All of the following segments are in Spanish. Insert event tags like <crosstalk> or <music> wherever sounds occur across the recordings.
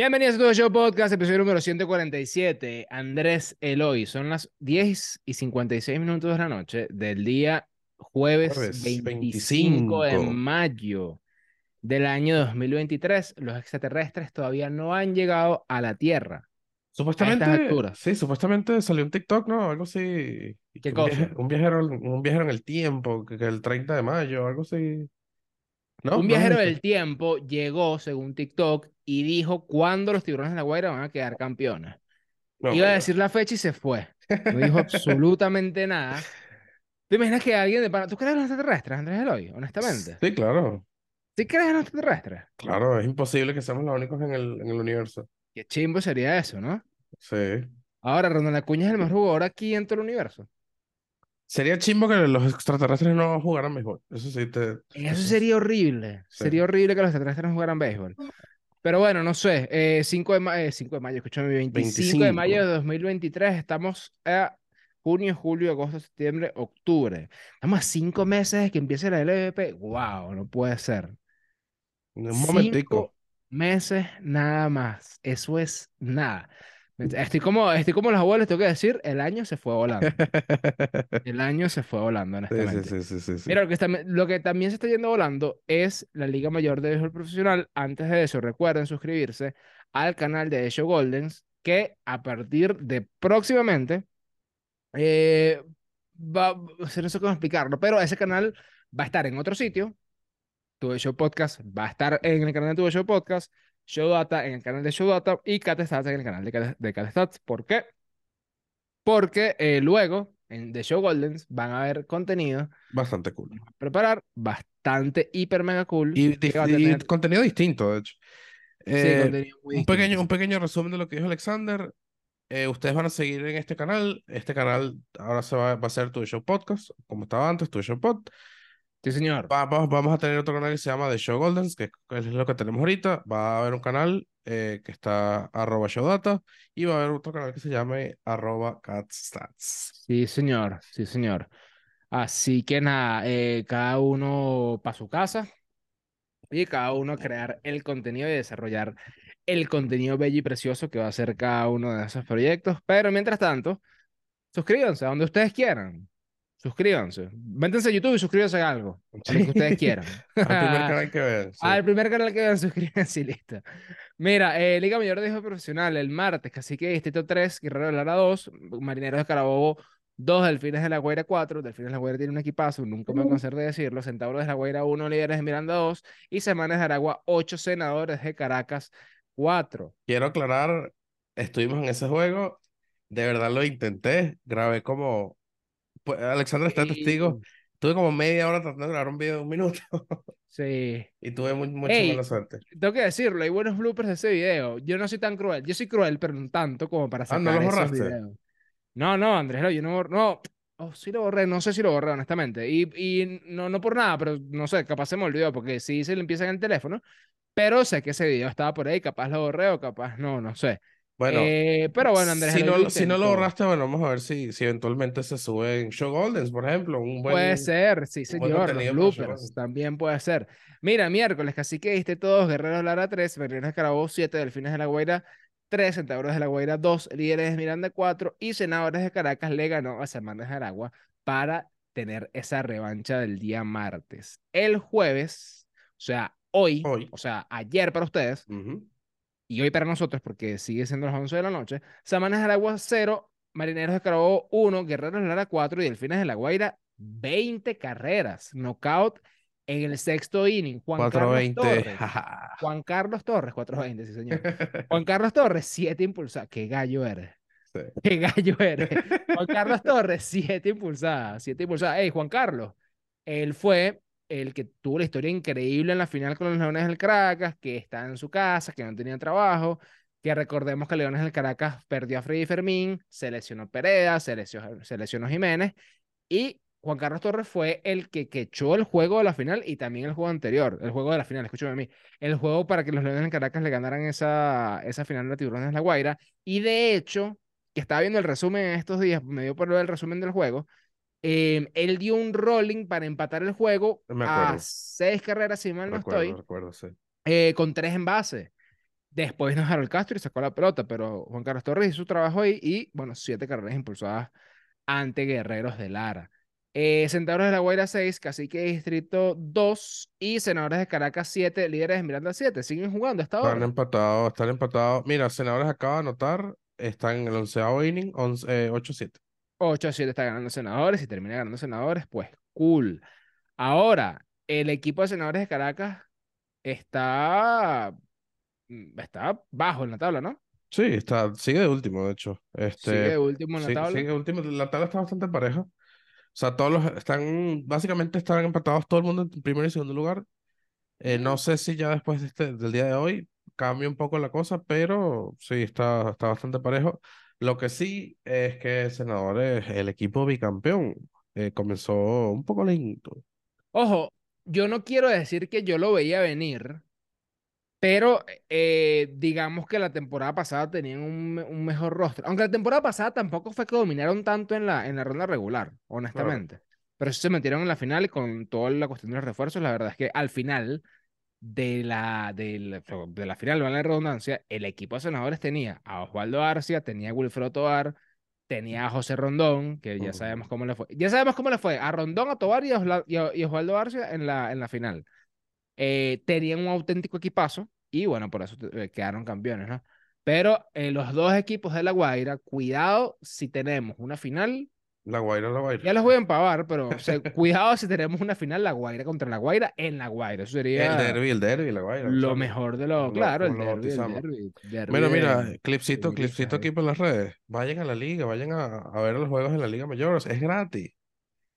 Bienvenidos a todo show podcast, episodio número 147. Andrés Eloy, son las 10 y 56 minutos de la noche del día jueves, Jueves 25 de 25. mayo del año 2023. Los extraterrestres todavía no han llegado a la Tierra. Supuestamente, alturas. sí, supuestamente salió un TikTok, ¿no? Algo así. ¿Qué un cosa? viaje- Un viajero, un viajero en el tiempo, que, que el 30 de mayo, algo así. ¿No? Un ¿No viajero del tiempo llegó, según TikTok, y dijo cuándo los tiburones de la Guaira van a quedar campeones. No, Iba a decir la fecha y se fue. No dijo <laughs> absolutamente nada. ¿Te imaginas que alguien de. ¿Tú crees en los extraterrestres, Andrés Eloy? Honestamente. Sí, claro. ¿Sí crees en los extraterrestres? Claro, es imposible que seamos los únicos en el, en el universo. Qué chimbo sería eso, ¿no? Sí. Ahora, Ronald Acuña es el mejor jugador aquí en todo el universo. Sería chimbo que los extraterrestres no jugaran mejor. Eso sí te. Eso sería horrible. Sí. Sería horrible que los extraterrestres no jugaran béisbol. Pero bueno, no sé. Eh, 5 de, ma- eh, 5 de mayo, escúchame, 25 de mayo de 25. 2023. Estamos a junio, julio, agosto, septiembre, octubre. Estamos a 5 meses de que empiece la LVP. ¡Wow! No puede ser. Un momentico. Cinco meses nada más. Eso es nada. Estoy como, estoy como los abuelos, tengo que decir, el año se fue volando. <laughs> El año se fue volando, honestamente. sí, sí, sí. Mira, lo que, está- lo que también se está yendo volando es la Liga Mayor de Béisbol Profesional. Antes de eso, recuerden suscribirse al canal de The Show Goldens, que a partir de próximamente, eh, va, no sé cómo explicarlo, pero ese canal va a estar en otro sitio. Tu Show Podcast va a estar en el canal de Tu Show Podcast, Show Data en el canal de Show Data y Cat Stats en el canal de de. ¿Por qué? Porque eh, luego en The Show Goldens van a haber contenido Bastante cool. preparar bastante hiper mega cool Y, a y tener contenido distinto, de hecho. sí, Eh, contenido muy un pequeño, un pequeño resumen de lo que dijo Alexander. Eh, ustedes van a seguir en este canal. Este canal ahora se va, va a ser Tu Show Podcast, como estaba antes, Tu Show Pod. Sí, señor. Vamos, vamos a tener otro canal que se llama The Show Goldens, que es lo que tenemos ahorita. Va a haber un canal eh, que está arroba showdata y va a haber otro canal que se llame arroba catstats. Sí, señor. Sí, señor. Así que nada, eh, cada uno para su casa y cada uno a crear el contenido y desarrollar el contenido bello y precioso que va a ser cada uno de esos proyectos. Pero mientras tanto, suscríbanse a donde ustedes quieran. Suscríbanse. Métanse a YouTube y suscríbanse a algo. A lo que ustedes quieran. <laughs> Al primer <laughs> canal que vean. sí. Al primer canal que vean, <laughs> suscríbanse y listo. Mira, eh, Liga Mayor de Béisbol Profesional el martes, Cacique Distrito 3, Guerrero de Lara 2, Marineros de Carabobo 2, Delfines de la Guaira 4, Delfines de la Guaira tiene un equipazo, nunca me voy a cansar de decirlo, Centauros de la Guaira 1, Líderes de Miranda 2 y Semanas de Aragua 8, Senadores de Caracas 4. Quiero aclarar, estuvimos en ese juego, de verdad lo intenté, grabé como, pues, Alexander está de testigo, tuve como media hora tratando de grabar un video de un minuto <laughs> Sí. y tuve muy, mucha Ey, mala suerte. tengo que decirlo, hay buenos bloopers de ese video. Yo no soy tan cruel, yo soy cruel, pero no tanto como para Ah, ¿no sacar lo esos videos. No, no, Andrés, no, yo no, no, oh, sí lo borré, no sé si lo borré, honestamente. Y, y no, no por nada, pero no sé, capaz se me olvidó, porque sí se le empieza en el teléfono, pero sé que ese video estaba por ahí, capaz lo borré o capaz no, no sé. Bueno, Eh, pero bueno, Andrés, si no, si no lo borraste, bueno, vamos a ver si, si eventualmente se sube en Show Goldens, por ejemplo, un buen... Puede ser, sí, señor, los bloopers también puede ser. Mira, miércoles, casi que diste todos, Guerreros Lara 3, Berlines de Carabobo 7, Delfines de la Guaira 3, Centauros de la Guaira 2, Líderes de Miranda 4 y Senadores de Caracas le ganó a Semanas de Aragua para tener esa revancha del día martes. El jueves, o sea, hoy, Hoy. o sea, ayer para ustedes Ujú. Y hoy para nosotros, porque sigue siendo las 11 de la noche, Semanas de Aragua 0, Marineros de Carabobo 1, Guerreros de Lara 4 y Delfines de la Guaira 20 carreras. Knockout en el sexto inning. Juan Carlos 420. Torres. <laughs> jaja. Juan Carlos Torres, 420, sí, señor. <laughs> Juan Carlos Torres, 7 impulsadas. Qué gallo eres. Sí. Qué gallo eres. <laughs> Juan Carlos Torres, 7 impulsadas. 7 impulsadas. Ey, Juan Carlos, él fue el que tuvo la historia increíble en la final con los Leones del Caracas, que está en su casa, que no tenía trabajo, que recordemos que Leones del Caracas perdió a Freddy Fermín, se lesionó Pereda, se lesionó, Jiménez, y Juan Carlos Torres fue el que, que echó el juego de la final y también el juego anterior, el juego de la final, escúchame a mí, el juego para que los Leones del Caracas le ganaran esa, esa final de Tiburones la Guaira, y de hecho, que estaba viendo el resumen en estos días, me dio por ver el resumen del juego, eh, él dio un rolling para empatar el juego a seis carreras, si mal no Recuerdo, estoy, recuerdo, sí. eh, con tres envases. Después vino Harold Castro y sacó la pelota, pero Juan Carlos Torres hizo su trabajo ahí y, bueno, siete carreras impulsadas ante Guerreros de Lara. Eh, Centauros de la Guaira 6, Cacique Distrito 2 y Senadores de Caracas 7, líderes de Miranda 7. Siguen jugando hasta Están ahora. empatados, están empatados. Mira, Senadores acaba de anotar, están en el onceavo inning, 11, eh, 8-7. 8 a 7 está ganando Senadores y termina ganando Senadores, pues cool. Ahora, el equipo de Senadores de Caracas está, mm, está bajo en la tabla, ¿no? Sí, está, sigue de último, de hecho. Este, Sigue de último en la sí- tabla. sigue de último. La tabla está bastante pareja. O sea, todos los están, básicamente están empatados todo el mundo en primer y segundo lugar. Eh, no sé si ya después de este, del día de hoy cambia un poco la cosa, pero sí, está, está bastante parejo. Lo que sí es que Senadores, el equipo bicampeón, eh, comenzó un poco lento. Ojo, yo no quiero decir que yo lo veía venir, pero eh, digamos que la temporada pasada tenían un, un mejor rostro. Aunque la temporada pasada tampoco fue que dominaron tanto en la, en la ronda regular, honestamente. Pero sí se metieron en la final y con toda la cuestión de los refuerzos, la verdad es que al final de la, de la, de la final, vale la redundancia, el equipo de senadores tenía a Osvaldo Arcia, tenía a Wilfredo Tovar, tenía a José Rondón, que ya sabemos cómo le fue. Ya sabemos cómo le fue a Rondón, a Tovar y a, Osla- y a- y Osvaldo Arcia en la, en la final. Eh, tenían un auténtico equipazo y bueno, por eso eh, quedaron campeones, ¿no? Pero eh, los dos equipos de La Guaira, cuidado si tenemos una final La Guaira, La Guaira. ya los voy a empavar, pero o sea, <laughs> cuidado si tenemos una final La Guaira contra La Guaira en La Guaira. Eso sería El derby, el derby, La Guaira. lo mejor de lo. Claro, el lo derbi, el bautizamos. derbi, derbi Mira, de- clipcito, clipcito aquí por las redes. Vayan a la liga, vayan a, a ver los juegos en la Liga Mayor. Es gratis.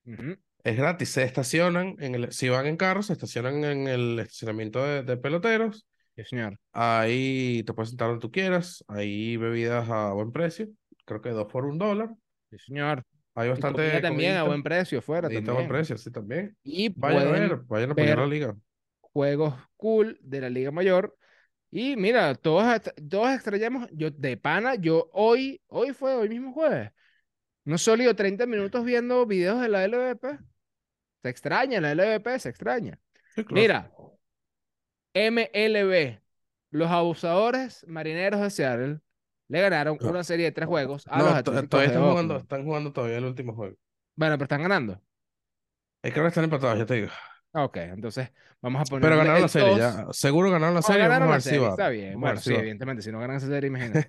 Ujú, Es gratis. Se estacionan, en el, si van en carro, se estacionan en el estacionamiento de, de peloteros. Sí, señor. Ahí te puedes sentar donde tú quieras. Hay bebidas a buen precio. Creo que dos por un dólar. Sí, señor. Hay bastante. también a buen precio fuera comidita a buen también. precio, sí, también. Y Vayan a ver, vayan a apoyar ver la liga. juegos cool de la Liga Mayor. Y mira, todos, todos extrañamos, yo de pana, yo hoy, hoy fue, hoy mismo jueves, no sólido 30 minutos viendo videos de la LVP. Se extraña la LVP, se extraña. Sí, claro. Mira, MLB, los abusadores marineros de Seattle le ganaron No. una serie de tres juegos a No, los Atléticos todavía están jugando, están jugando todavía el último juego. Bueno, pero están ganando. Es que ahora están empatados, ya te digo. Ok, entonces vamos a poner. Pero ganaron la serie, ya. Seguro ganaron la serie. ganaron la si serie, está bien. Vamos Bueno, si sí, evidentemente, si no ganan esa serie, <laughs> imagínate.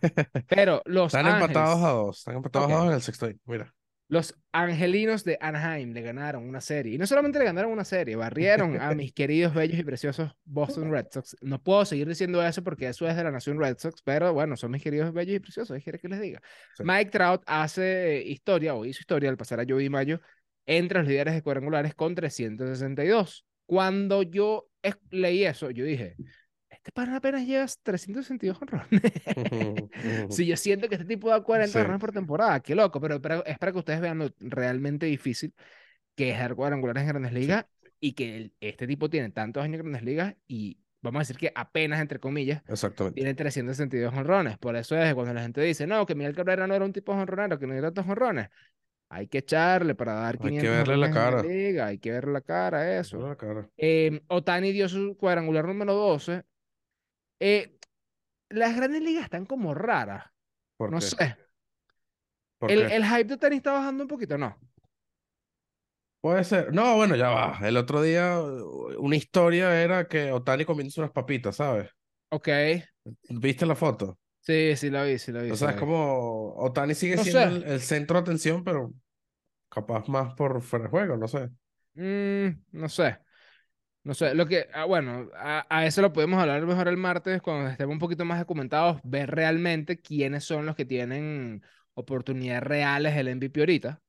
Pero los Están empatados a dos. Están empatados a dos en el sexto. Mira. Los angelinos de Anaheim le ganaron una serie. Y no solamente le ganaron una serie, barrieron a mis <laughs> queridos, bellos y preciosos Boston Red Sox. No puedo seguir diciendo eso porque eso es de la nación Red Sox, pero bueno, son mis queridos, bellos y preciosos. ¿Qué que les diga? Sí. Mike Trout hace historia, o hizo historia al pasar a Joey Mayo entre los líderes de cuadrangulares con 362. Cuando yo leí eso, yo dije, este pana apenas llevas 362 honrones. Si <laughs> yo siento que este tipo da 40 Sí. honrones por temporada, qué loco, pero, pero es para que ustedes vean lo realmente difícil que es dar cuadrangulares en grandes ligas y que el- este tipo tiene tantos años en grandes ligas y vamos a decir que apenas, entre comillas, tiene 362 honrones. Por eso es cuando la gente dice, no, que Miguel Cabrera no era un tipo honronero, que no era tantos honrones. Hay que echarle para dar Hay que 500 verle la cara. liga, hay que verle la cara a eso. La cara. Eh, Otani dio su cuadrangular número 12. Eh, las grandes ligas están como raras. ¿Por No qué? sé. ¿Por El, qué? el hype de Otani está bajando un poquito, ¿no? Puede ser. No, bueno, ya va. El otro día una historia era que Otani comiéndose unas papitas, ¿sabes? Ok. ¿Viste la foto? Sí, sí lo vi, sí lo vi. O sea, es como Otani sigue No siendo el centro de atención, pero capaz más por fuera de juego, no sé. Mm, no sé. No sé, lo que, ah, bueno, a, a eso lo podemos hablar mejor el martes cuando estemos un poquito más documentados, ver realmente quiénes son los que tienen oportunidades reales del MVP ahorita,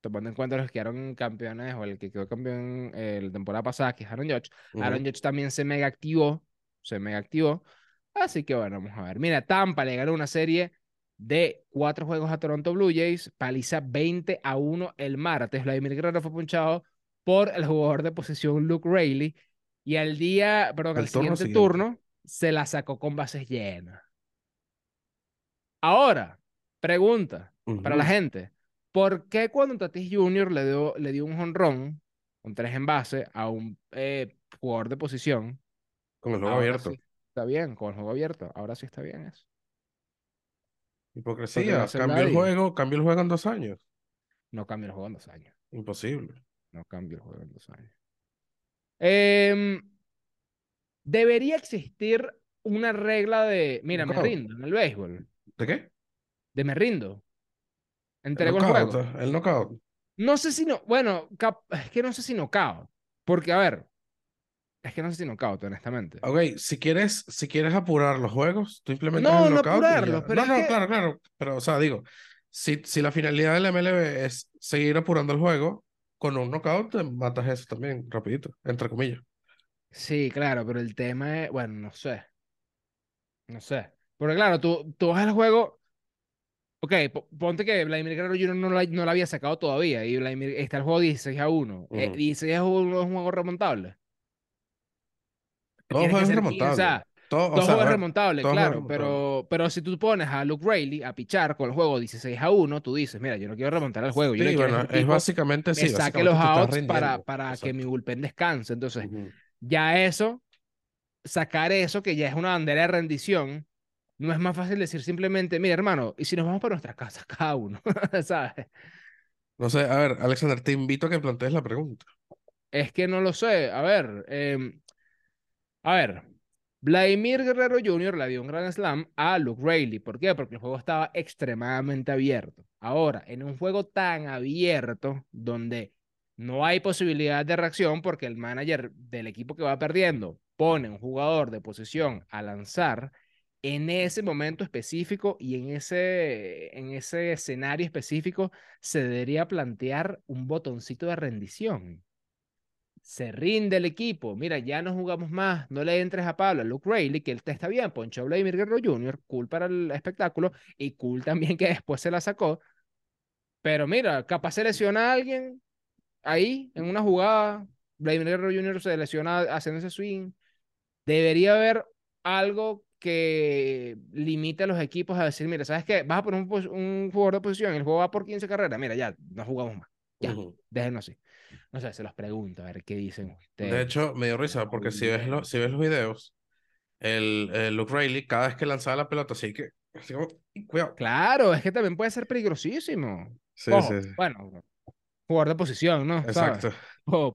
tomando en cuenta los que quedaron campeones o el que quedó campeón eh, la temporada pasada, que es Aaron Judge. Aaron. Judge también se mega activó, se mega activó. Así que bueno, vamos a ver. Mira, Tampa le ganó una serie de cuatro juegos a Toronto Blue Jays, paliza 20 a 1 el martes. Vladimir Guerrero fue punchado por el jugador de posición Luke Rayleigh y al día, perdón, El al turno siguiente siguiente. turno se la sacó con bases llenas. Ahora, pregunta para la gente. ¿Por qué cuando Tatis Jr. le dio, le dio un jonrón con tres en base a un eh, jugador de posición, Con el juego abierto. sí, está bien con el juego abierto. Ahora sí está bien eso. Hipocresía. hace Cambio el juego, cambio el juego en dos años. No cambia el juego en dos años. Imposible. No cambia el juego en dos años. Em, debería existir una regla de, mira, me rindo en el béisbol, ¿De qué? de me rindo. El Entrego el knockout. juego. El knockout. No sé si no, bueno, cap- es que no sé si knockout. Porque, a ver, es que no sé si knockout, honestamente. Ok, si quieres, si quieres apurar los juegos, tú implementas No, el no knockout ya. apurarlos, pero No, no, que- claro, claro. Pero, o sea, digo, si, si la finalidad del MLB es seguir apurando el juego, con un knockout te matas eso también, rapidito, entre comillas. Sí, claro, pero el tema es, bueno, no sé. No sé. Porque claro, tú, tú vas al juego. Ok, po- ponte que Vladimir Guerrero Jr. no lo, no lo había sacado todavía y Vladimir, está el juego 16 a 1. Eh, Ujú. 16 a 1 es un juego remontable. Todo juego es remontable. 15, o sea, Todo, o Todo sea, juego a es remontable, todo claro, remontable. pero, pero si tú pones a Luke Rayleigh a pichar con el juego 16 a 1, tú dices, mira, yo no quiero remontar el juego, yo Sí, quiero bueno, es básicamente, sí, saque básicamente los outs para, para que mi bullpen descanse. Entonces, Ujú. ya eso, sacar eso, que ya es una bandera de rendición, no es más fácil decir simplemente, mira, hermano, y si nos vamos para nuestras casas cada uno, <laughs> ¿sabes? No sé, a ver, Alexander, te invito a que plantees la pregunta. Es que no lo sé. A ver, em, a ver. Vladimir Guerrero Jr. le dio un gran slam a Luke Rayleigh. ¿Por qué? Porque el juego estaba extremadamente abierto. Ahora, en un juego tan abierto, donde no hay posibilidad de reacción, porque el manager del equipo que va perdiendo pone un jugador de posición a lanzar, en ese momento específico y en ese, en ese escenario específico, se debería plantear un botoncito de rendición se rinde el equipo. Mira, ya no jugamos más. No le entres a Pablo, a Luke Rayleigh, que él te está bien. Poncho Vladimir Guerrero Jr., cool para el espectáculo y cool también que después se la sacó. Pero mira, capaz se lesiona a alguien ahí en una jugada. Vladimir Guerrero Jr. se lesiona haciendo ese swing. Debería haber algo que limite a los equipos a decir, mira, ¿sabes qué? Vas a poner un, un jugador de posición, el juego va por 15 carreras. Mira, ya, no jugamos más. Ya, Ujú. déjenlo así. No sé, se los pregunto, a ver qué dicen ustedes. De hecho, me dio risa porque si ves, lo- si ves los videos, el, el Luke Rayleigh, cada vez que lanzaba la pelota, así que, así como, cuidado. Claro, es que también puede ser peligrosísimo. Sí, Ojo, sí, sí. bueno, jugador de posición, ¿no? Exacto.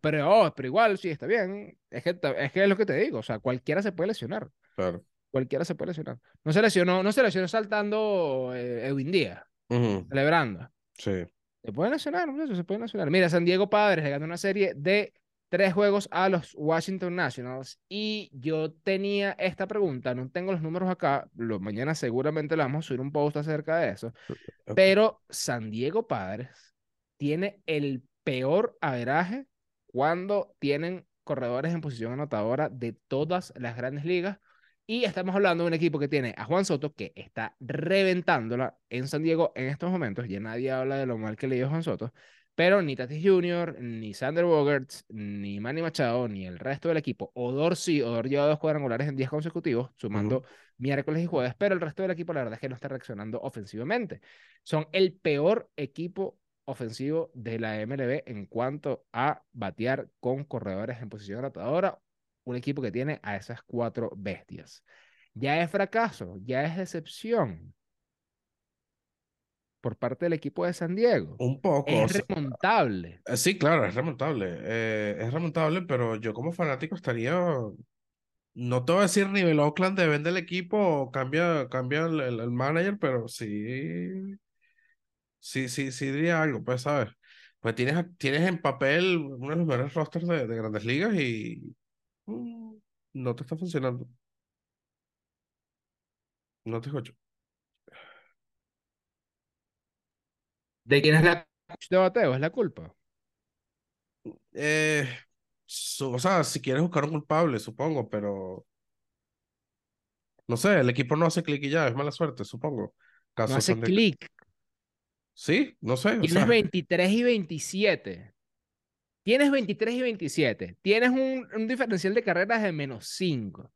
Pero, oh, pero igual, sí, está bien. Es que, es que es lo que te digo, o sea, cualquiera se puede lesionar. Claro. Cualquiera se puede lesionar. No se lesionó, no se lesionó saltando eh, Edwin Díaz, celebrando. Sí. Se pueden lesionar, muchachos, se pueden lesionar. Mira, San Diego Padres le ganó una serie de tres juegos a los Washington Nationals y yo tenía esta pregunta, no tengo los números acá, lo, mañana seguramente le vamos a subir un post acerca de eso, pero San Diego Padres tiene el peor averaje cuando tienen corredores en posición anotadora de todas las grandes ligas. Y estamos hablando de un equipo que tiene a Juan Soto, que está reventándola en San Diego en estos momentos. Ya nadie habla de lo mal que le dio Juan Soto. Pero ni Tatis Jr., ni Sander Bogarts, ni Manny Machado, ni el resto del equipo. Odor sí, Odor lleva dos cuadrangulares en 10 consecutivos, sumando miércoles y jueves, pero el resto del equipo la verdad es que no está reaccionando ofensivamente. Son el peor equipo ofensivo de la MLB en cuanto a batear con corredores en posición anotadora. Un equipo que tiene a esas cuatro bestias. Ya es fracaso, ya es decepción por parte del equipo de San Diego. Un poco. Es remontable. eh, sí, claro, es remontable. eh, es remontable, pero yo como fanático estaría. No te voy a decir nivel Oakland de vende el equipo o cambia, cambia el, el- manager, pero sí. Sí, sí, sí diría algo, pues, ¿sabes? Pues tienes, tienes en papel uno de los mejores rosters de, de grandes ligas y. mm, no te está funcionando. No te escucho. ¿De quién es la de bateo? ¿Es la culpa? Eh, su- o sea, si quieres buscar un culpable, supongo, pero no sé, el equipo no hace clic y ya, es mala suerte, supongo. No hace clic. Sí, no sé, o Tienes sea, 23 y 27. Tienes 23 y 27. Tienes un, un diferencial de carreras de menos 5.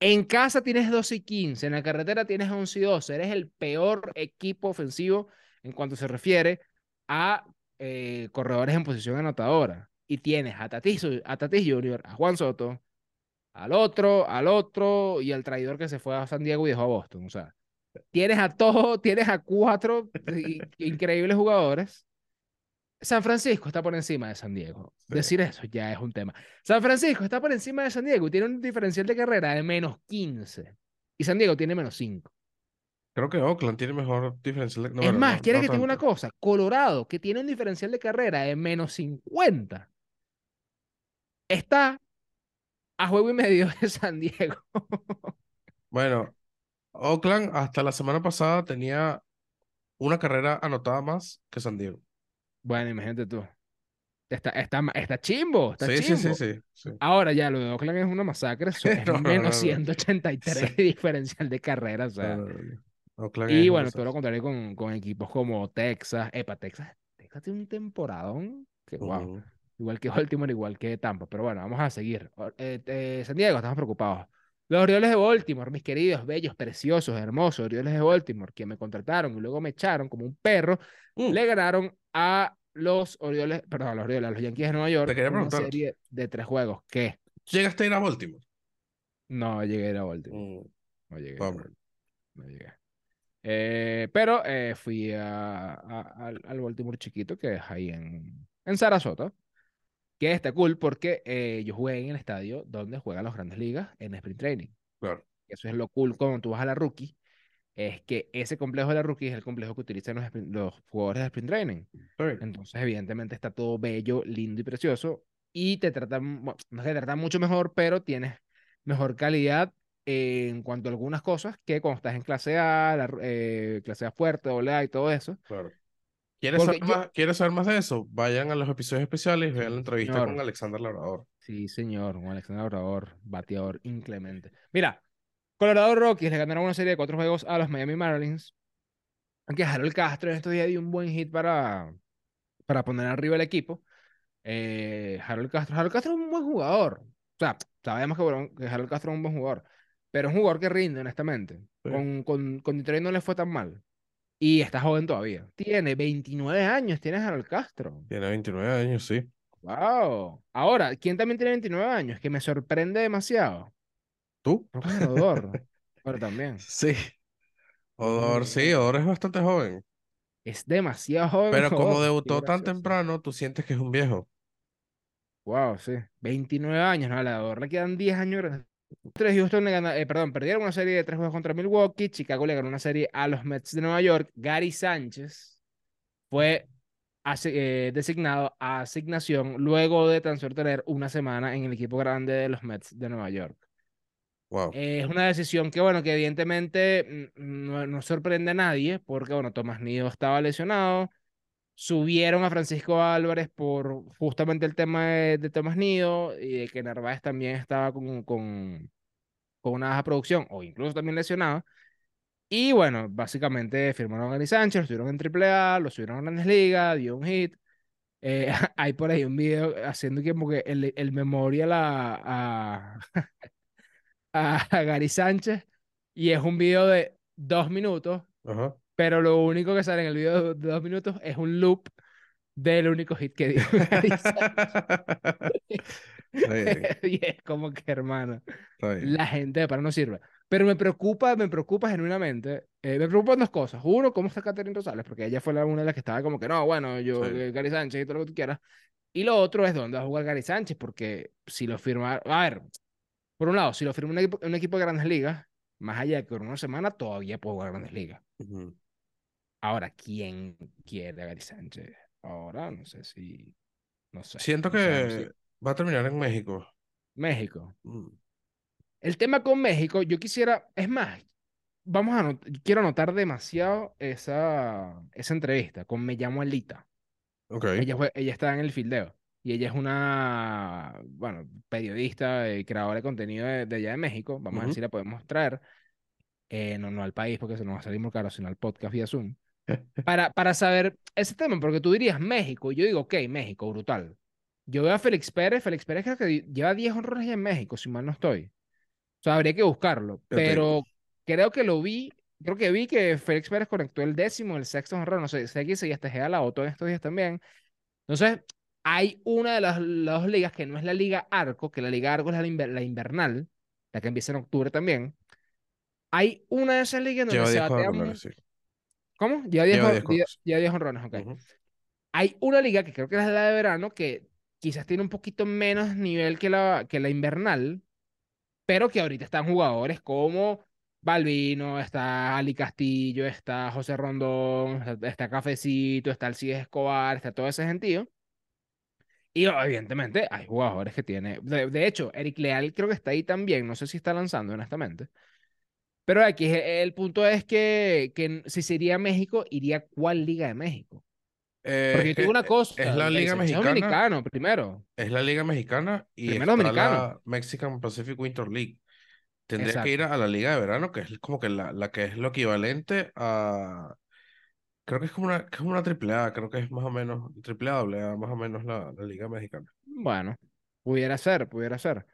En casa tienes 12 y 15. En la carretera tienes 11 y 12. Eres el peor equipo ofensivo en cuanto se refiere a eh, corredores en posición anotadora. Y tienes a Tatis, a Tatis Jr., a Juan Soto, al otro, al otro y al traidor que se fue a San Diego y dejó a Boston. O sea, tienes a todos, tienes a cuatro increíbles jugadores. San Francisco está por encima de San Diego. Decir eso ya es un tema. San Francisco está por encima de San Diego y tiene un diferencial de carrera de menos 15. Y San Diego tiene menos 5. Creo que Oakland tiene mejor diferencial de Es más, ¿quieres que tenga una cosa? Colorado, que tiene un diferencial de carrera de menos 50, está a juego y medio <laughs> de San Diego. bueno, Oakland hasta la semana pasada tenía una carrera anotada más que San Diego. Bueno, imagínate tú. Está, está, está chimbo, está sí, chimbo. Sí, sí, sí, Ahora ya lo de Oakland es una masacre, <laughs> es menos 183 de diferencial de carrera, o sea. y bueno, todo lo contrario con, con equipos como Texas. Epa, Texas, Texas tiene un temporadón que wow. Igual que Baltimore, igual que Tampa. Pero bueno, vamos a seguir. Eh, eh, San Diego, estamos preocupados. Los Orioles de Baltimore, mis queridos, bellos, preciosos, hermosos Orioles de Baltimore, que me contrataron y luego me echaron como un perro, mm. le ganaron a los Orioles, perdón, a los Orioles, a los Yankees de Nueva York. Te una serie de tres juegos. ¿Qué? ¿Llegaste a ir a Baltimore? No llegué a ir a Baltimore. Mm. No llegué. No llegué. Eh, pero eh, fui a, al, al Baltimore chiquito, que es ahí en, en Sarasota que está cool porque eh, yo jugué en el estadio donde juegan las grandes ligas en sprint training. Claro. Eso es lo cool cuando tú vas a la rookie, es que ese complejo de la rookie es el complejo que utilizan los, jugadores de sprint training. Entonces, evidentemente, está todo bello, lindo y precioso y te tratan, bueno, no te tratan mucho mejor, pero tienes mejor calidad en cuanto a algunas cosas que cuando estás en clase A, la, eh, clase A fuerte, doble A y todo eso. Claro. ¿Quieres saber, más, ¿Quieres saber, más, de eso? Vayan a los episodios especiales y vean la entrevista con Alexander Labrador. Sí, señor, con Alexander Labrador, bateador inclemente. Mira, Colorado Rockies le ganaron una serie de cuatro juegos a los Miami Marlins. Aunque Harold Castro en estos días dio un buen hit para, para poner arriba el equipo. Eh, Harold Castro, Harold Castro es un buen jugador. O sea, sabemos que, que Harold Castro es un buen jugador. Pero es un jugador que rinde, honestamente. Con, con, con Detroit no le fue tan mal. Y está joven todavía. Tiene 29 años, tienes Harold Castro. Tiene 29 años, sí. Wow. Ahora, ¿quién también tiene 29 años? Que me sorprende demasiado. ¿Tú? Odor. <laughs> Pero también. Sí. Odor, sí, Odor es bastante joven. Es demasiado joven. Pero como debutó tan temprano, tú sientes que es un viejo. Wow, sí. 29 años, ¿no? A Odor le quedan 10 años Houston le eh, perdón, perdieron una serie de tres juegos contra Milwaukee. Chicago le ganó una serie a los Mets de Nueva York. Gary Sánchez fue eh, designado a asignación luego de tan solo tener una semana en el equipo grande de los Mets de Nueva York. Wow. es una decisión que, bueno, que evidentemente mm, no, sorprende a nadie, porque, bueno, Tomás Nido estaba lesionado. Subieron a Francisco Álvarez por justamente el tema de, Tomás Nido y de que Narváez también estaba con, con, con una baja producción o incluso también lesionado. Y bueno, básicamente firmaron a Gary Sánchez, lo subieron en AAA, lo subieron a Grandes Ligas, dio un hit. Eh, <laughs> hay por ahí un video haciendo como que el, el memorial a, a, <laughs> a, Gary Sánchez y es un video de dos minutos, pero lo único que sale en el video de dos minutos es un loop del único hit que dio. <laughs> <laughs> <laughs> y es como que, hermano, la gente de para no sirve. Pero me preocupa, me preocupa genuinamente. Eh, me preocupan dos cosas. Uno, cómo está Catherine Rosales, porque ella fue la, una de las que estaba como que no, bueno, yo, eh, Gary Sánchez y todo lo que tú quieras. Y lo otro es dónde va a jugar Gary Sánchez, porque si lo firma, a ver, por un lado, si lo firma un equipo, un equipo de grandes ligas, más allá de que por una semana todavía puede jugar grandes ligas. Ahora, ¿quién quiere a Gary Sánchez? Ahora, no sé si. No sé. Siento que va a terminar en México. México. Mm. El tema con México, yo quisiera. Es más, vamos a. quiero anotar demasiado esa, esa entrevista con Me llamo Alita. Okay. Ella, ella está en el fildeo. Y ella es una, bueno, periodista y creadora de contenido de, allá de México. Vamos a ver si la podemos traer. Eh, no, no al país porque se nos va a salir muy caro, sino al podcast vía Zoom para, para saber ese tema, porque tú dirías México, y yo digo, ok, México, brutal. Yo veo a Félix Pérez, Félix Pérez creo que lleva 10 honrones en México, si mal no estoy. O sea, habría que buscarlo, pero creo que lo vi, creo que vi que Félix Pérez conectó el décimo, el sexto honrón, no sé, sé que se ya la auto en estos días también. Entonces, hay una de las, dos ligas que no es la Liga Arco, que la Liga Arco es la, la invernal, la que empieza en octubre también. Hay una de esas ligas donde Lleva se 10 batean... cuadrangulares, sí. ¿Cómo? Lleva 10 Lleva hon- 10 die- cuadros. lleva 10 honrones, ok. Ujú. Hay una liga que creo que es la de verano que quizás tiene un poquito menos nivel que la, que la invernal, pero que ahorita están jugadores como Balvino, está Ali Castillo, está José Rondón, está, está Cafecito, está Alcides Escobar, está todo ese gentío. Y evidentemente hay jugadores que tiene. De, de hecho, Eric Leal creo que está ahí también. No sé si está lanzando, honestamente. Pero aquí es- el punto es que, que si sería México, iría cuál liga de México. Eh, Porque yo es te digo que una cosa. es la Liga Mexicana. dominicano, primero. es la Liga Mexicana y Primero está la Mexican Pacific Winter League. Tendría que ir Exacto. a, a la Liga de Verano, que es como que la, la que es lo equivalente a... Creo que es como una, que es una triple A, creo que es más o menos, triple A, doble A, más o menos la, la Liga Mexicana. Bueno, pudiera ser, pudiera ser.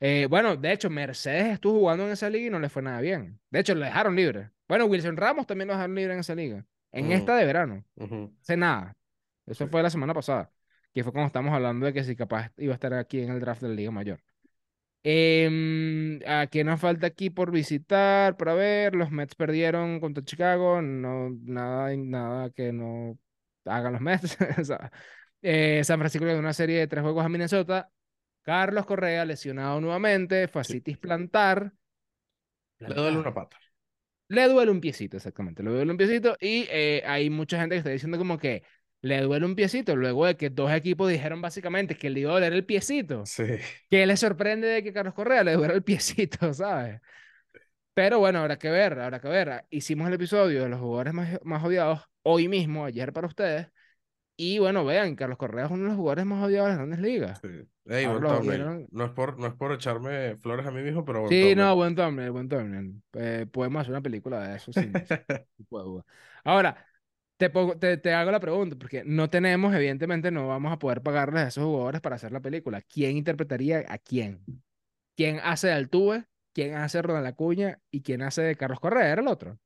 Eh, bueno, de hecho, Mercedes estuvo jugando en esa liga y no le fue nada bien. De hecho, lo dejaron libre. Bueno, Wilson Ramos también lo dejaron libre en esa liga. En esta de verano. ujú, Hace nada. Eso fue la semana pasada. Que fue cuando estamos hablando de que si capaz iba a estar aquí en el draft de la Liga Mayor. Em, ¿a qué nos falta aquí por visitar, para ver? Los Mets perdieron contra Chicago. No, nada, nada que no hagan los Mets. <laughs> Eh, San Francisco dio una serie de tres juegos a Minnesota. Carlos Correa lesionado nuevamente. Sí. Facitis plantar. Le duele una pata. Le duele un piecito, exactamente. Le duele un piecito. Y eh, hay mucha gente que está diciendo como que le duele un piecito. Luego de que dos equipos dijeron básicamente que le iba a doler el piecito. Sí. Que le sorprende de que Carlos Correa le duele el piecito, <laughs> ¿sabes? Pero bueno, habrá que ver, habrá que ver. Hicimos el episodio de los jugadores más, más odiados hoy mismo, ayer para ustedes. Y bueno, vean, Carlos Correa es uno de los jugadores más odiados de las grandes ligas. Sí. Ey, Ahora buen. No es por, no es por echarme flores a mí mismo, pero buen Sí, thumbnail. no, buen thumbnail, buen thumbnail. Eh, podemos hacer una película de eso sin. <laughs> Ahora, te, te, te hago la pregunta, porque no tenemos, evidentemente, no vamos a poder pagarles a esos jugadores para hacer la película. ¿Quién interpretaría a quién? ¿Quién hace de Altuve? ¿Quién hace de Ronald Acuña? ¿Y quién hace de Carlos Correa? Era el otro.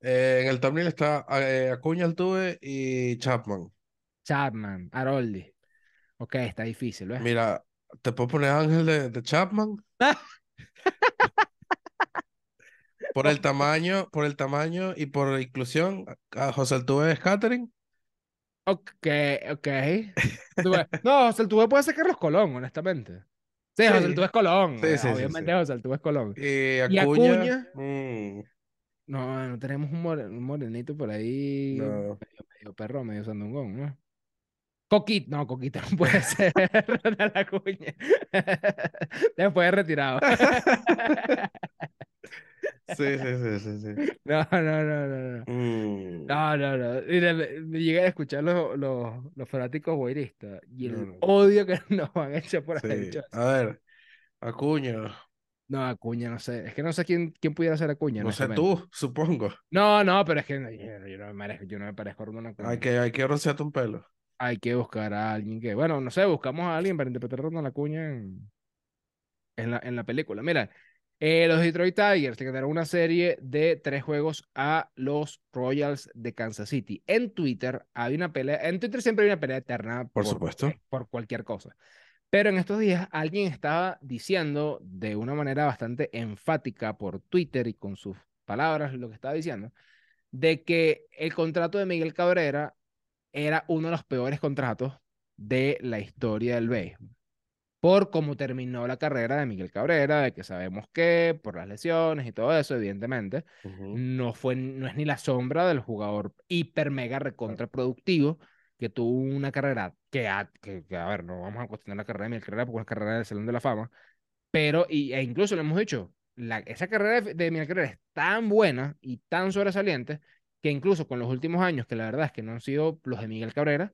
Eh, en el thumbnail está eh, Acuña Altuve y Chapman. Chapman, Aroldi. Ok, está difícil, ¿ves? Mira, te puedo poner Ángel de, de Chapman <laughs> por el tamaño, por el tamaño y por inclusión. A José Altuve es Catering. Ok, ok. No, José Altuve puede ser Carlos Colón, honestamente. Sí, José Altuve es Colón. sí, sí, Obviamente. José Altuve es Colón. Y ¿Y Acuña, mm, No, no tenemos un, more- un morenito por ahí, no. medio, medio perro, medio sandungón, ¿no? Coquito, no, Coquito no puede <laughs> ser <laughs> Ronald Acuña. <laughs> Después de retirado. Sí, sí, sí, sí, sí. No, no, no, no, no. Mm, No, no, no. Mira, me, llegué a escuchar los, los, los fanáticos boiristas y el no. odio que nos han hecho por haber Sí. hecho eso. A ver, Acuña. No, Acuña, no sé. Es que no sé quién, quién pudiera ser Acuña, No sé tú, supongo. No, no, pero es que yo, no me merezco, yo no me parezco a Hay que, hay que rociarte un pelo. Hay que buscar a alguien que, bueno, no sé, buscamos a alguien para interpretar a Ronald Acuña en, en la, en la película. Mira, eh, los Detroit Tigers le ganaron una serie de tres juegos a los Royals de Kansas City. En Twitter hay una pelea, en Twitter siempre hay una pelea eterna Por por, supuesto. por cualquier cosa. Pero en estos días alguien estaba diciendo de una manera bastante enfática por Twitter y con sus palabras lo que estaba diciendo, de que el contrato de Miguel Cabrera era uno de los peores contratos de la historia del béisbol. Por cómo terminó la carrera de Miguel Cabrera, de que sabemos que por las lesiones y todo eso, evidentemente, no fue, no es ni la sombra del jugador hiper mega recontra productivo que tuvo una carrera que, a, que, que, a ver, no vamos a cuestionar la carrera de Miguel Cabrera porque es carrera del Salón de la Fama, pero, y, e incluso lo hemos dicho, la, esa carrera de, de Miguel Cabrera es tan buena y tan sobresaliente que incluso con los últimos años, que la verdad es que no han sido los de Miguel Cabrera,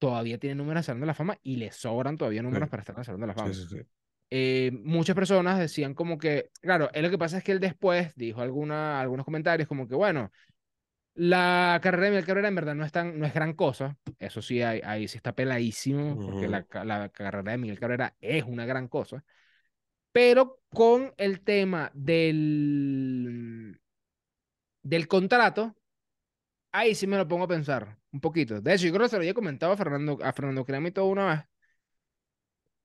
todavía tiene números Salón de la Fama y le sobran todavía números Sí. para estar en el Salón de la Fama. Sí, sí, sí. Eh, muchas personas decían como que, claro, es lo que pasa es que él después dijo alguna, algunos comentarios como que, bueno, la carrera de Miguel Cabrera en verdad no es, tan, no es gran cosa, eso sí, ahí, ahí sí está peladísimo, porque la, Ujú. ca- la carrera de Miguel Cabrera es una gran cosa, pero con el tema del, del contrato, ahí sí me lo pongo a pensar un poquito. De hecho, yo creo que se lo había comentado a Fernando, a Fernando Crémito una vez,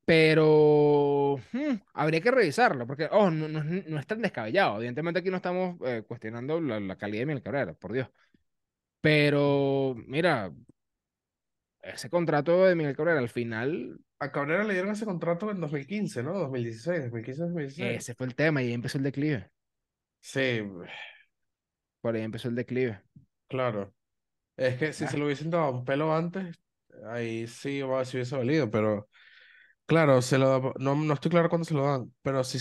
Pero hmm, habría que revisarlo, porque oh, no, no, no es tan descabellado. Evidentemente aquí no estamos eh, cuestionando la, la calidad de Miguel Cabrera, por Dios. Pero mira, ese contrato de Miguel Cabrera al final, A Cabrera le dieron ese contrato en 2015, ¿no? 2016, 2015, 2016. ese fue el tema y ahí empezó el declive. Sí, Por ahí empezó el declive. Claro. Es que si Ah, se lo hubiesen dado un pelo antes, ahí sí va- hubiese valido, pero claro, se lo, no, no estoy claro cuándo se lo dan, pero si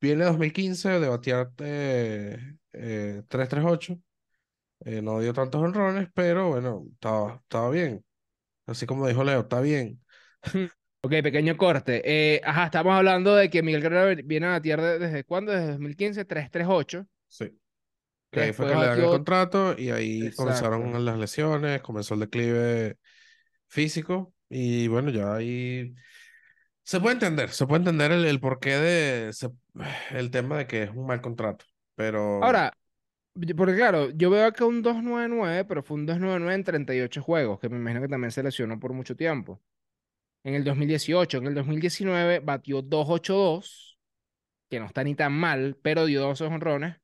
viene 2015 de batear eh, eh, 338, eh, no dio tantos honrones, pero bueno, estaba, estaba bien. Así como dijo Leo, está bien. hmm. Ok, pequeño corte. Eh, ajá, estamos hablando de que Miguel vi- viene a batear de- desde cuándo? Desde 2015, 338. Sí. Que ahí fue que le dan el contrato y ahí Exacto. comenzaron las lesiones, comenzó el declive físico y bueno, ya ahí se puede entender, se puede entender el, el porqué de se- el tema de que es un mal contrato, pero Ahora, porque claro, yo veo acá un 299, pero fue un 299 en 38 juegos, que me imagino que también se lesionó por mucho tiempo. En el 2018, en el 2019 batió 282, que no está ni tan mal, pero dio 12 honrones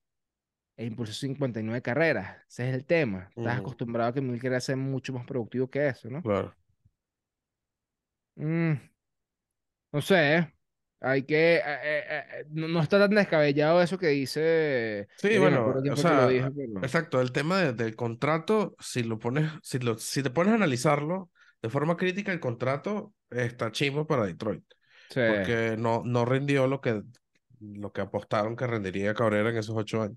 e impulsó 59 carreras. Ese es el tema. Estás acostumbrado a que quiera ser mucho más productivo que eso, ¿no? claro. Mm, no sé. Hay que... eh, eh, eh, no, no está tan descabellado eso que dice... Sí, bueno, o pero... exacto, el tema de- del contrato, si lo pones, si lo, si te pones a analizarlo de forma crítica, el contrato está chimbo para Detroit, Sí. porque no, no rindió lo que, lo que apostaron que rendiría Cabrera en esos ocho años.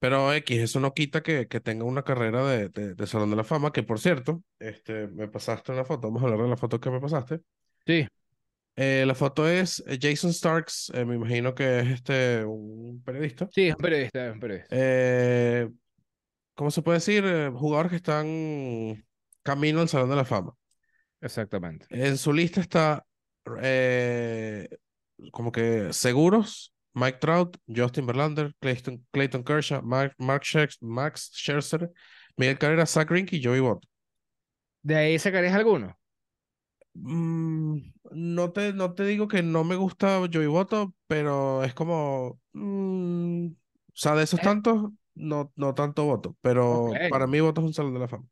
Pero X, eso no quita que, que tenga una carrera de, de, de Salón de la Fama, que por cierto, este, me pasaste una foto, vamos a hablar de la foto que me pasaste. Sí, Eh, la foto es eh, Jason Starks, eh, me imagino que es este, un periodista. sí, es un periodista, es un periodista. Eh, ¿cómo se puede decir? Eh, jugadores que están camino al Salón de la Fama. Exactamente. En su lista está eh, como que seguros, Mike Trout, Justin Verlander, Clayton, Clayton Kershaw, Mark, Mark Max Scherzer, Miguel Cabrera, Zach Greinke y Joey Votto. ¿De ahí sacarías alguno? Mm, no te, no te digo que no me gusta Joey Votto, pero es como, mm, o sea, de esos Eh, tantos, no, no tanto voto, pero para mí Votto es un Salón de la Fama.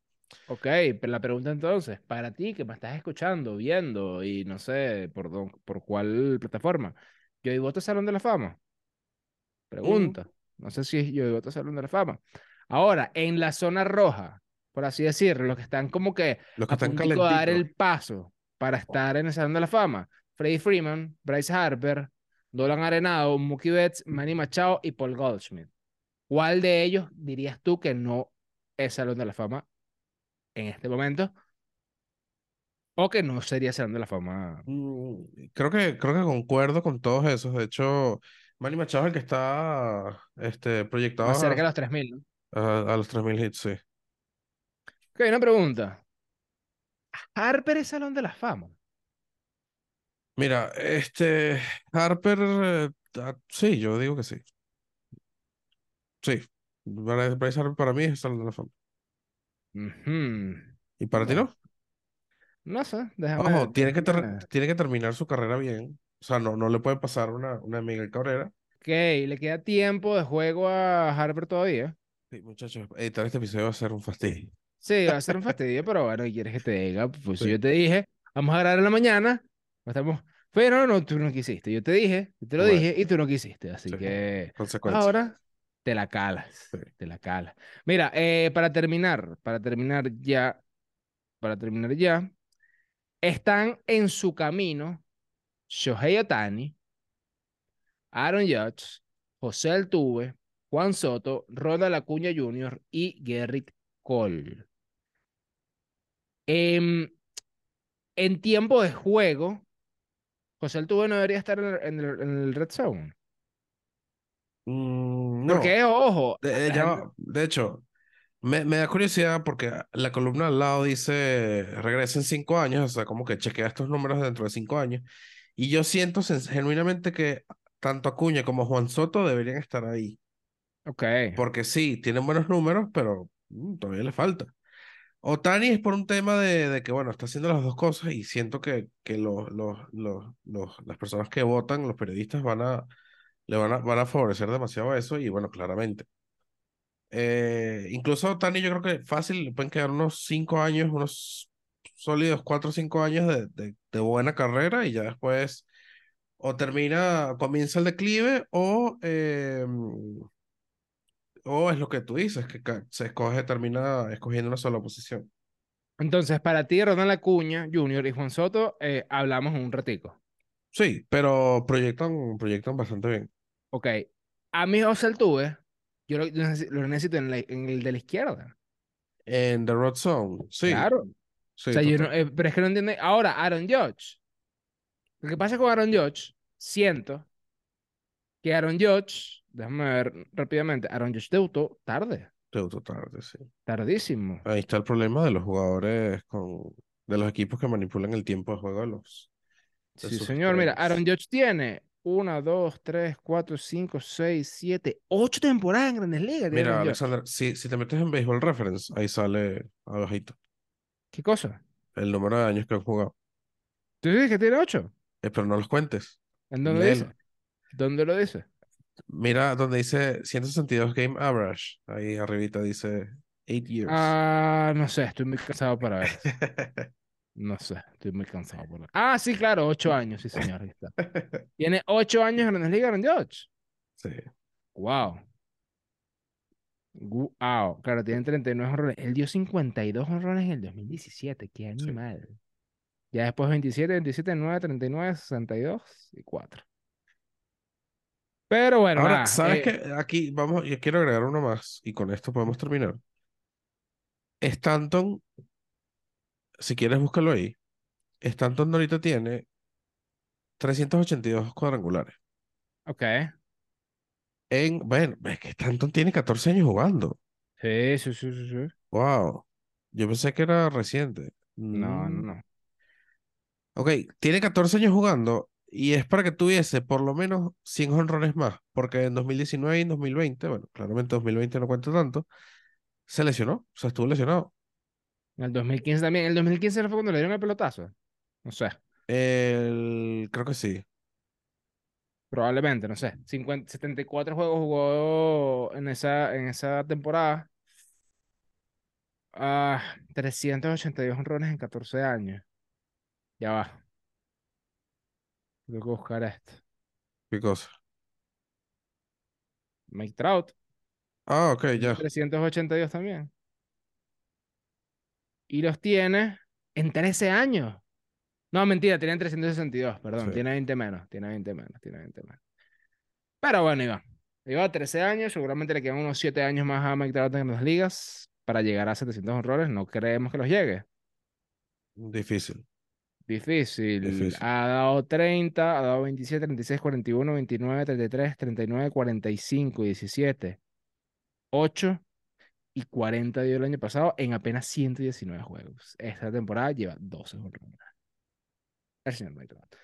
ok, pero la pregunta entonces, para ti que me estás escuchando, viendo y no sé por, por cuál plataforma, ¿yo y voto Salón de la Fama? Mm, Pregunta. No sé si yo y voto Salón de la Fama. Ahora, en la zona roja, por así decirlo, los que están como que los que a están puntico de dar el paso para estar en el Salón de la Fama, Freddie Freeman, Bryce Harper, Dolan Arenado, Mookie Betts, Manny Machado y Paul Goldschmidt. ¿Cuál de ellos dirías tú que no es Salón de la Fama en este momento? O que no sería Salón de la Fama Mm, creo que, creo que concuerdo con todos esos. De hecho, Manny Machado es el que está este, más cerca proyectado de los 3000, ¿no? a, a- a los 3000 hits, sí. Ok, una pregunta. ¿Harper es Salón de la Fama? Mira, este Harper, eh, ah, sí, yo digo que sí. Sí. Bryce Harper para mí es Salón de la Fama. Ujú. ¿Y para ti no? No sé, déjame, Ojo, tiene que, tiene que terminar su carrera bien. O sea, no, no le puede pasar una, una Miguel Cabrera. Ok, le queda tiempo de juego a Harper todavía. Sí, muchachos, editar este episodio va a ser un fastidio. Sí, va a ser un fastidio, pero bueno, ¿qué quieres que te diga? Pues Sí, yo te dije, vamos a grabar en la mañana, estamos... Pero no, tú no quisiste. Yo te dije, yo te lo bueno, dije y tú no quisiste. Así sí, que ahora te la calas, Sí. te la calas. Mira, eh, para terminar, para terminar ya, para terminar ya, están en su camino Shohei Ohtani, Aaron Judge, José Altuve, Juan Soto, Ronald Acuña Jr. y Gerrit Cole. Em, en tiempo de juego, José Altuve no debería estar en el, en el- en el Red Zone. Mm, no, Porque, ojo, de, ya gente- va. De hecho, me, me da curiosidad porque la columna al lado dice regresa en cinco años, o sea, como que chequea estos números dentro de cinco años. Y yo siento genuinamente que tanto Acuña como Juan Soto deberían estar ahí. Ok, Porque sí, tienen buenos números, pero mm, todavía le falta. Otani es por un tema de, de que, bueno, está haciendo las dos cosas y siento que, que los, los, los, los- las personas que votan, los periodistas, van a, le van a, van a favorecer demasiado eso y, bueno, claramente. Eh, incluso a Otani yo creo que fácil, pueden quedar unos cinco años, unos sólidos cuatro o cinco años de, de, de buena carrera y ya después o termina, comienza el declive o, eh, o es lo que tú dices, que se escoge, termina escogiendo una sola posición. Entonces, para ti, Ronald Acuña Jr. y Juan Soto, eh, hablamos un ratico. Sí, pero proyectan, proyectan bastante bien. Ok. A mí, José Altuve, yo lo, lo necesi- lo necesito en, la- en el de la izquierda. En The Road Zone, sí, Claro. sí, O sea, yo no, total. eh, pero es que no entiende. Ahora, Aaron Judge. Lo que pasa con Aaron Judge, siento que Aaron Judge, déjame ver rápidamente, Aaron Judge debutó tarde, Debutó tarde, sí. tardísimo. Ahí está el problema de los jugadores con, de los equipos que manipulan el tiempo de juego de los, de Sí, señor. Mira. Aaron Judge tiene una, dos, tres, cuatro, cinco, seis, siete, ocho temporadas en Grandes Ligas. Mira. Alexander, si, si te metes en Baseball Reference, ahí sale abajito ¿Qué cosa? el número de años que han jugado. ¿Tú dices que tiene ocho? Eh, pero no los cuentes. ¿En dónde Léelo. dice? ¿Dónde lo dice? Mira donde dice 162 Game Average. Ahí arribita dice 8 years. Ah, no sé, estoy muy cansado para ver. <laughs> No sé, estoy muy cansado por ver. Ah, sí, claro, ocho <laughs> años, sí, señor. Ahí está. Tiene ocho años en Grandes Ligas, Aaron Judge. sí. Wow. Wow. Claro, tiene 39 honrones. Él dio 52 honrones en el 2017. Qué Sí. animal. Ya después 27, 27, 9, 39, 62 y 4. Pero bueno, Ahora, nada, ¿sabes eh, qué? Aquí vamos, yo quiero agregar uno más y con esto podemos terminar. Stanton, si quieres búscalo ahí. Stanton ahorita tiene 382 cuadrangulares. Ok. En, bueno, es que Stanton tiene 14 años jugando. Sí, sí, sí, sí, sí. Wow. Yo pensé que era reciente. No, no, Mm, no. Ok, tiene 14 años jugando y es para que tuviese por lo menos 100 honrones más, porque en 2019 y en 2020, bueno, claramente 2020 no cuenta tanto, se lesionó, o sea, estuvo lesionado. En el 2015 también. En el 2015 no fue cuando le dieron el pelotazo. No sé. El, creo que sí. Probablemente, no sé. 50, 74 juegos jugó en esa, en esa temporada. Ah, 382 honrones en 14 años. Ya va. Tengo que buscar esto. ¿Qué cosa? Mike Trout. Ah, ok, ya. 382 también. Y los tiene en 13 años. No, mentira, tienen 362, perdón. Sí. Tiene 20 menos. Tiene 20 menos. Tiene 20 menos. Pero bueno, Iván. Lleva 13 años. Seguramente le quedan unos 7 años más a Mike Trout en las ligas para llegar a 700 honrones. No creemos que los llegue. Difícil. Difícil. Difícil. Ha dado 30, ha dado 27, 36, 41, 29, 33, 39, 45, 17, 8 y 40 dio el año pasado en apenas 119 juegos. Esta temporada lleva 12 honrones. El señor Mike Trout.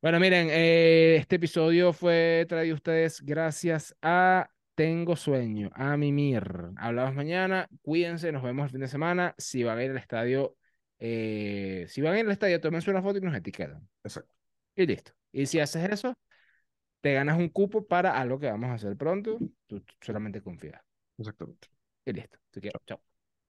Bueno, miren, eh, este episodio fue traído a ustedes gracias a Tengo Sueño, a Mimir. Hablamos mañana, cuídense, nos vemos el fin de semana. Si van a ir al estadio, eh, si van a ir al estadio, tómense una foto y nos etiquetan. Exacto. Y listo. Y si haces eso, te ganas un cupo para algo que vamos a hacer pronto. Tú solamente confía. Exactamente. Y listo. Te quiero. Chao.